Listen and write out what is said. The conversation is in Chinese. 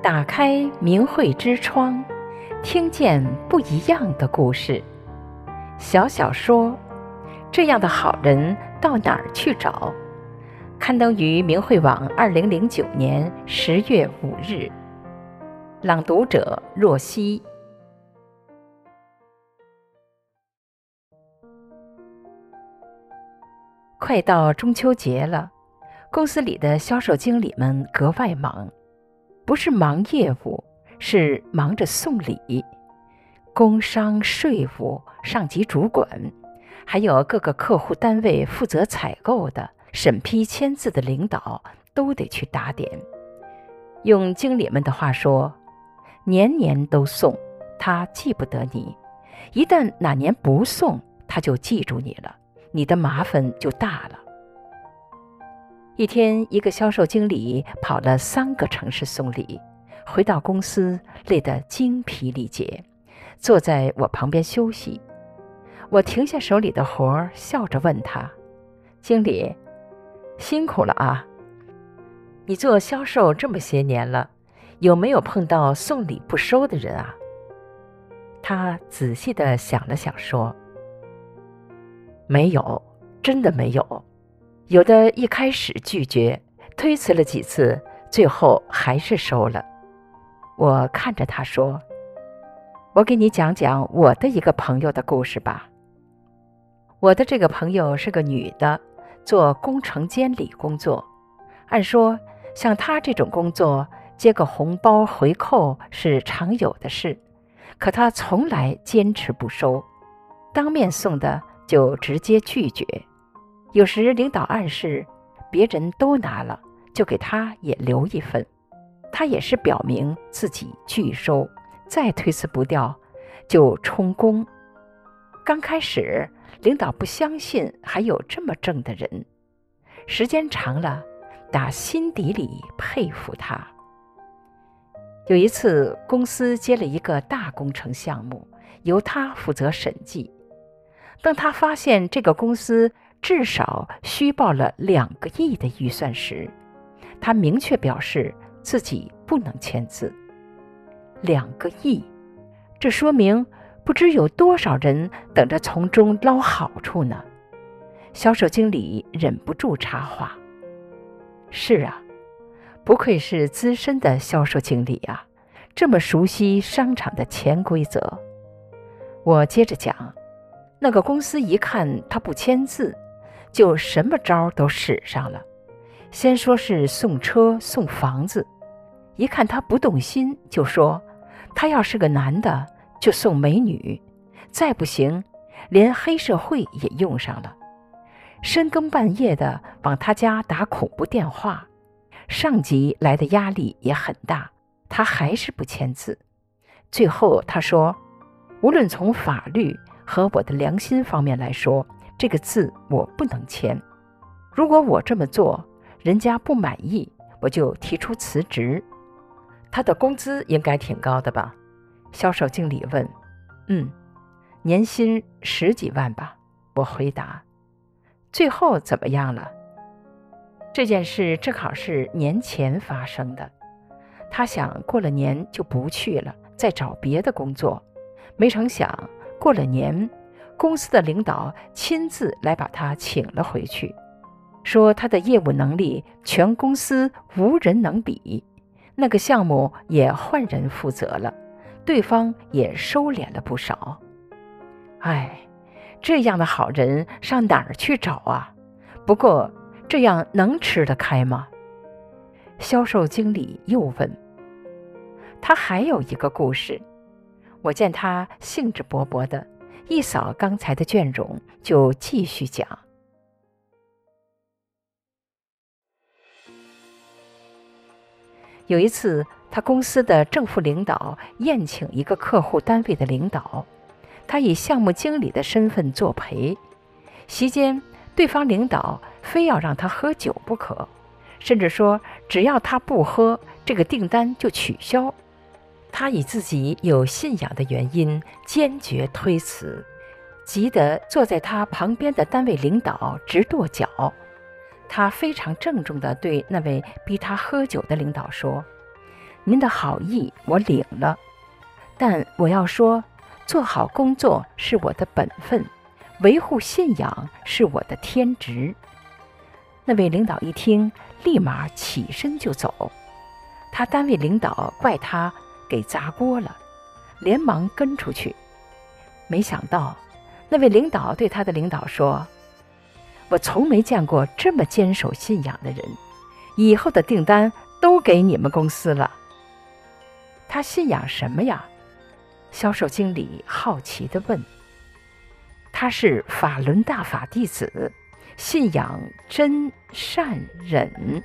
打开明慧之窗，听见不一样的故事。小小说：这样的好人到哪儿去找？刊登于明慧网，二零零九年十月五日。朗读者：若曦。快到中秋节了，公司里的销售经理们格外忙，不是忙业务，是忙着送礼。工商税务、上级主管，还有各个客户单位负责采购的、审批签字的领导，都得去打点。用经理们的话说，年年都送，他记不得你；一旦哪年不送，他就记住你了。你的麻烦就大了。一天，一个销售经理跑了三个城市送礼，回到公司累得精疲力竭，坐在我旁边休息。我停下手里的活，笑着问他：“经理，辛苦了啊！你做销售这么些年了，有没有碰到送礼不收的人啊？”他仔细地想了想，说。没有，真的没有。有的一开始拒绝，推辞了几次，最后还是收了。我看着他说：“我给你讲讲我的一个朋友的故事吧。我的这个朋友是个女的，做工程监理工作。按说，像她这种工作，接个红包回扣是常有的事，可她从来坚持不收，当面送的。”就直接拒绝，有时领导暗示别人都拿了，就给他也留一份，他也是表明自己拒收，再推辞不掉，就充公。刚开始领导不相信还有这么正的人，时间长了，打心底里佩服他。有一次公司接了一个大工程项目，由他负责审计。当他发现这个公司至少虚报了两个亿的预算时，他明确表示自己不能签字。两个亿，这说明不知有多少人等着从中捞好处呢。销售经理忍不住插话：“是啊，不愧是资深的销售经理啊，这么熟悉商场的潜规则。”我接着讲。那个公司一看他不签字，就什么招都使上了。先说是送车送房子，一看他不动心，就说他要是个男的就送美女，再不行连黑社会也用上了。深更半夜的往他家打恐怖电话，上级来的压力也很大，他还是不签字。最后他说，无论从法律。和我的良心方面来说，这个字我不能签。如果我这么做，人家不满意，我就提出辞职。他的工资应该挺高的吧？销售经理问。嗯，年薪十几万吧。我回答。最后怎么样了？这件事正好是年前发生的。他想过了年就不去了，再找别的工作。没成想。过了年，公司的领导亲自来把他请了回去，说他的业务能力全公司无人能比，那个项目也换人负责了，对方也收敛了不少。哎，这样的好人上哪儿去找啊？不过这样能吃得开吗？销售经理又问。他还有一个故事。我见他兴致勃勃的，一扫刚才的倦容，就继续讲。有一次，他公司的正副领导宴请一个客户单位的领导，他以项目经理的身份作陪。席间，对方领导非要让他喝酒不可，甚至说只要他不喝，这个订单就取消。他以自己有信仰的原因坚决推辞，急得坐在他旁边的单位领导直跺脚。他非常郑重地对那位逼他喝酒的领导说：“您的好意我领了，但我要说，做好工作是我的本分，维护信仰是我的天职。那位领导一听，立马起身就走。他单位领导怪他给砸锅了，连忙跟出去。没想到，那位领导对他的领导说：“我从没见过这么坚守信仰的人，以后的订单都给你们公司了。”他信仰什么呀？销售经理好奇地问。他是法轮大法弟子，信仰真善忍。